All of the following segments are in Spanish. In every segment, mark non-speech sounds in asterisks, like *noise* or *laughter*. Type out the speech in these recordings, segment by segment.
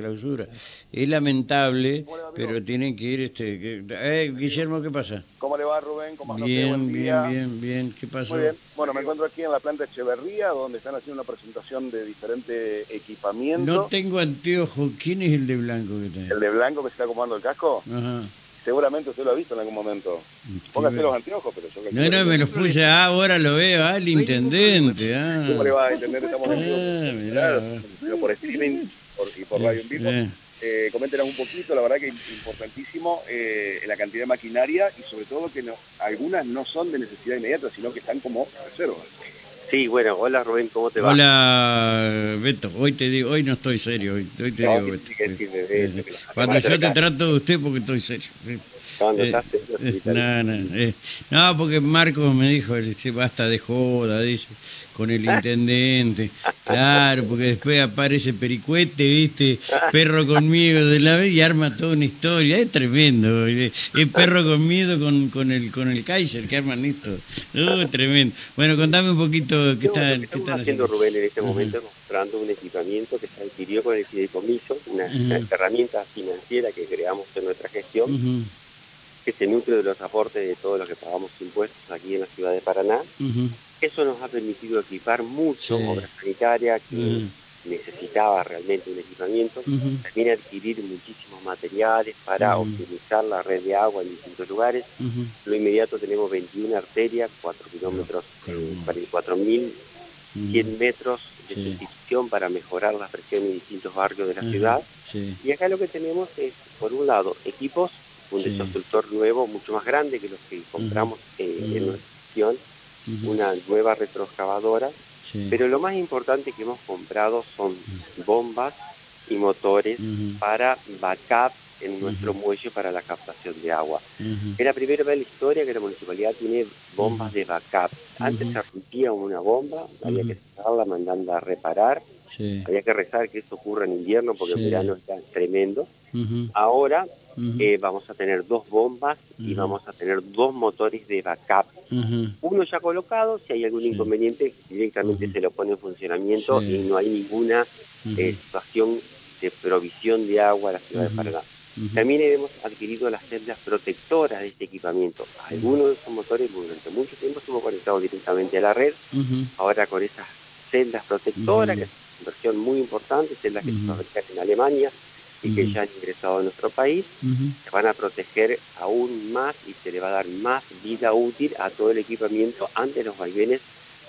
clausura. Es lamentable, pero tienen que ir... este que- eh, Guillermo, ¿qué pasa? ¿Cómo le va Rubén? ¿Cómo? Bien, día. bien, bien, bien. ¿Qué pasó? Muy bien. Bueno, me encuentro aquí en la planta Echeverría, donde están haciendo una presentación de diferente equipamiento. No tengo anteojos. ¿Quién es el de blanco que tiene? El de blanco que se está acomodando el casco, Ajá. seguramente usted lo ha visto en algún momento. Póngase los anteojos, pero yo No, no, me los puse. Ah, ahora lo veo. Ah, el intendente. Ah. ¿Cómo le va a entender? Estamos en vivo. Ah, mirá. Claro, pero por streaming por, y por radio en vivo. Eh. Eh, coméntenos un poquito, la verdad que es importantísimo eh, la cantidad de maquinaria y sobre todo que no, algunas no son de necesidad inmediata, sino que están como reservas. Sí, bueno, hola Rubén, ¿cómo te va? Hola, Beto. Hoy te digo, hoy no estoy serio. Hoy, hoy te No, digo, Beto. que que las Cuando yo te trato de usted, porque estoy serio. ¿Cuándo Eh, estás? No, no, eh, no, porque Marcos me dijo, dice, basta de joda, dice, con el intendente. Claro, porque después aparece Pericuete, viste, perro con miedo de la vez y arma toda una historia. Es tremendo. Es perro con miedo con, con el con el Kaiser que arman esto. Uh, tremendo. Bueno, contame un poquito qué, No, está, qué están haciendo. Rubén en este momento mostrando un equipamiento que se adquirió con el fideicomiso, una, herramienta financiera que creamos en nuestra gestión, que se nutre de los aportes de todos los que pagamos impuestos aquí en la ciudad de Paraná. ujú, Eso nos ha permitido equipar mucho Sí. obra sanitaria que Ujú. necesitaba realmente un equipamiento, ujú, también adquirir muchísimos materiales para optimizar la red de agua en distintos lugares. Lo inmediato tenemos 21 arterias, 4 kilómetros, Qué eh, bueno. 44.100 metros de Sí. sustitución para mejorar la presión en distintos barrios de la ciudad. Sí. Y acá lo que tenemos es, por un lado, equipos, un Sí. nuevo mucho más grande que los que compramos eh, Ujú. en nuestra gestión, ujú, una nueva retroexcavadora, sí. pero lo más importante que hemos comprado son bombas y motores para backup en nuestro muelle para la captación de agua. Es la primera vez en la historia que la municipalidad tiene bombas de backup. Antes se rompía una bomba, había que sacarla mandando a reparar, Sí. había que rezar que eso ocurra en invierno porque en verano está tremendo. Ujú, Eh, vamos a tener dos bombas y vamos a tener dos motores de backup. Uno ya colocado, si hay algún Sí. inconveniente, directamente se lo pone en funcionamiento Sí. y no hay ninguna eh, situación de provisión de agua a la ciudad de Paraná. También hemos adquirido las celdas protectoras de este equipamiento. Algunos de esos motores durante mucho tiempo hemos conectado directamente a la red. Ahora con esas celdas protectoras, que es una inversión muy importante, celdas que se fabrican en Alemania y que ya han ingresado a nuestro país, se van a proteger aún más y se le va a dar más vida útil a todo el equipamiento ante los vaivenes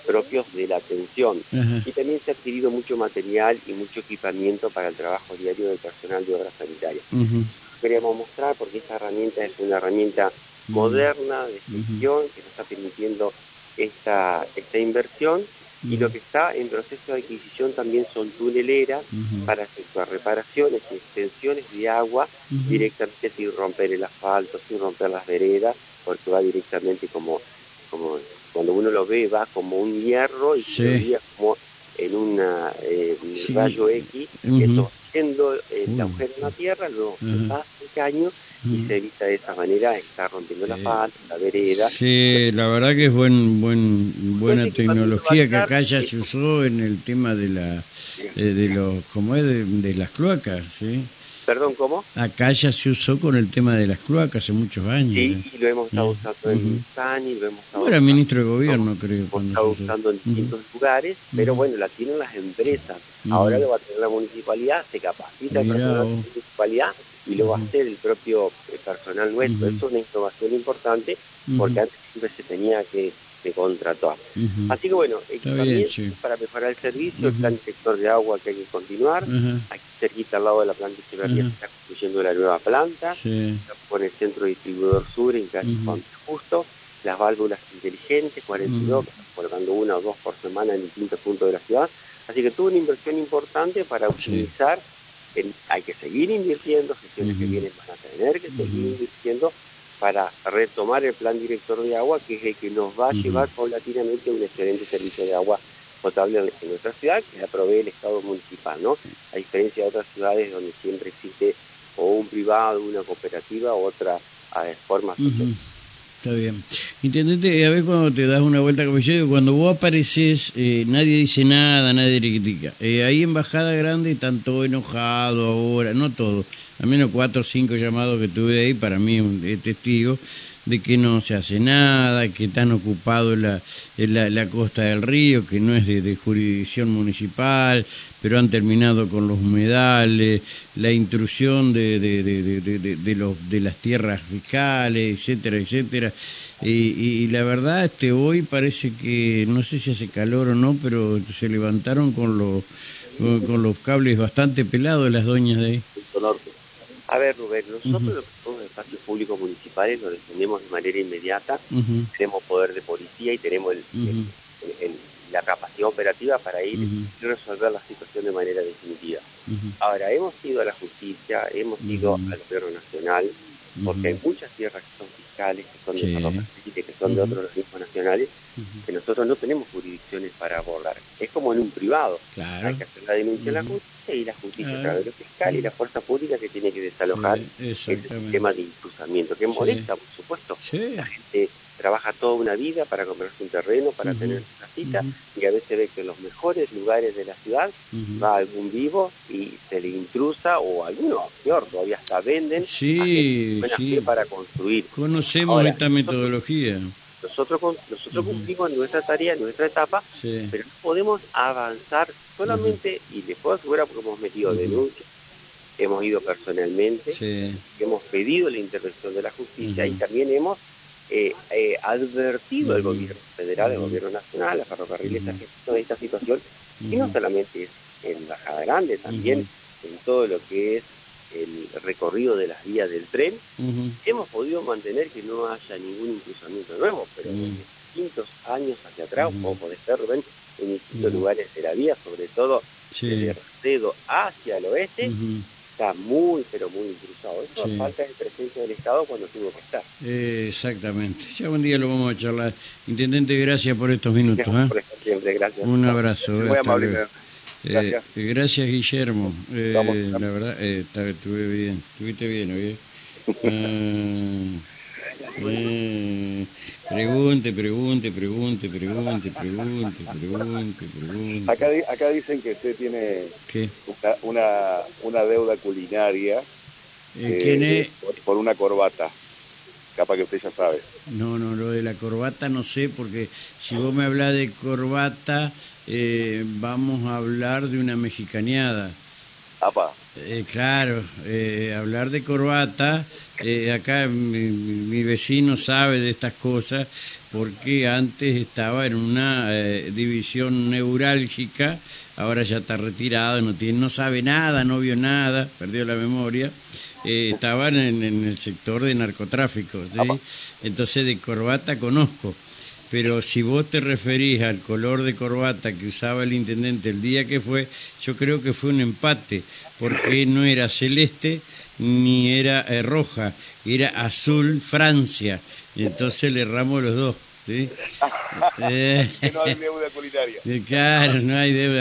propios de la atención. Y también se ha adquirido mucho material y mucho equipamiento para el trabajo diario del personal de obras sanitarias. Ujú, queríamos mostrar porque esta herramienta es una herramienta moderna de gestión que nos está permitiendo esta, esta inversión y lo que está en proceso de adquisición también son tuneleras para efectuar reparaciones y extensiones de agua ujú. directamente sin romper el asfalto, sin romper las veredas, porque va directamente como, como cuando uno lo ve va como un hierro y Sí. se lo guía como en una eh, un Sí. rayo X, que eso haciendo el agujero en la tierra, luego se Ujú. pasa el caño y Ujú. se evita de esa manera estar rompiendo la asfalto, la vereda. Sí, la verdad que es buen, buen, buena tecnología que acá ya se usó en el tema de la de, de los como es de, de las cloacas, ¿sí? Perdón, ¿cómo? Acá ya se usó con el tema de las cloacas hace muchos años. Sí, ¿sí? y lo hemos estado Ujú. usando en Ujú. Sani, lo hemos estado usando- ministro de gobierno, creo. hemos cuando estado usando en distintos lugares, pero bueno, la tienen las empresas. Ujú. Ahora lo va a tener la municipalidad, se capacita el personal de la municipalidad y lo va a hacer el propio eh, personal nuestro. Eso es una innovación importante porque antes siempre se tenía que, que contratar. Ujú. Así que bueno, bien, equipamiento sí. para mejorar el servicio, el Ujú. plan sector de agua que hay que continuar. Aquí cerquita al lado de la planta de se está construyendo la nueva planta sí. con el centro distribuidor sur en calle. Juan Justo, las válvulas inteligentes, 42, Ujú. que están colocando una o dos por semana en distintos puntos de la ciudad. Así que tuvo una inversión importante para optimizar. en- hay que seguir invirtiendo, gestiones que vienen van a tener que seguir invirtiendo para retomar el plan director de agua, que es el que nos va a llevar paulatinamente a un excelente servicio de agua potable en nuestra ciudad, que la provee el Estado municipal, ¿no? A diferencia de otras ciudades donde siempre existe o un privado, una cooperativa, otra eh, forma Ujú. Está bien. Intendente, a ver cuando te das una vuelta, digo, cuando vos apareces, eh, nadie dice nada, nadie le critica. Eh, ahí en Bajada Grande están todos enojados ahora, no todos, al menos cuatro o cinco llamados que tuve ahí, para mí es testigo de que no se hace nada, que están ocupados la, la, costa del río, que no es de, jurisdicción municipal, pero han terminado con los humedales, la intrusión de, de, de, de, los, de las tierras fiscales, etcétera, etcétera. Y, y, la verdad, este hoy parece que, no sé si hace calor o no, pero se levantaron con los, con los cables bastante pelados las doñas de ahí. A ver, Rubén, nosotros los espacios públicos municipales lo defendemos de manera inmediata, tenemos poder de policía y tenemos la capacidad operativa para ir y resolver la situación de manera definitiva. Ahora, hemos ido a la justicia, hemos ido al gobierno nacional, porque hay muchas tierras que son fiscales, que son de que son de otros organismos nacionales, que nosotros no tenemos jurisdicciones para abordar. Es como en un privado. Hay que hacer la denuncia en la justicia y la justicia a través de fiscal y la fuerza pública que tiene que desalojar el sistema de impulsamiento, que molesta, por supuesto. La gente trabaja toda una vida para comprarse un terreno, para tener y a veces ve que en los mejores lugares de la ciudad va algún vivo y se le intrusa, o algunos, peor, todavía hasta venden sí, para construir. Conocemos esta metodología. Nosotros, nosotros cumplimos nuestra tarea, nuestra etapa, pero no podemos avanzar solamente, y les puedo asegurar porque hemos metido denuncias, hemos ido personalmente, hemos pedido la intervención de la justicia y también hemos eh, eh, advertido al gobierno federal, al gobierno nacional, a ferrocarriles de esta situación, y no solamente es en Bajada Grande, también en todo lo que es el recorrido de las vías del tren, hemos podido mantener que no haya ningún incruzamiento nuevo, pero en distintos años hacia atrás, como puede ser, Rubén, en distintos lugares de la vía, sobre todo desde Racedo hacia el oeste, está muy, pero muy incruzado. Eso falta de presencia del Estado cuando tuvo que estar. exactamente. Ya un día lo vamos a charlar. Intendente, gracias por estos minutos. ¿eh? siempre, gracias. Un abrazo. Muy amable. Gracias. Eh, gracias, Guillermo. Eh, la verdad, eh, estuve bien. Estuviste bien, ¿oye? *laughs* Pregunte, pregunte, pregunte, pregunte, pregunte, pregunte, pregunte. Acá, acá dicen que usted tiene Una, una, deuda culinaria eh, por, por, una corbata. Capaz que usted ya sabe. No, no, lo de la corbata no sé, porque si vos me hablas de corbata, eh, vamos a hablar de una mexicaneada. Eh, claro, eh, hablar de corbata, eh, acá mi, vecino sabe de estas cosas porque antes estaba en una división neurálgica, ahora ya está retirado, no, tiene, no sabe nada, no vio nada, perdió la memoria. estaban en, en, el sector de narcotráfico, ¿sí? entonces de corbata conozco pero si vos te referís al color de corbata que usaba el intendente el día que fue, yo creo que fue un empate, porque no era celeste ni era eh, roja, era azul Francia, y entonces le erramos los dos. ¿sí? *laughs* no hay deuda culinaria. *laughs* Claro, no hay deuda.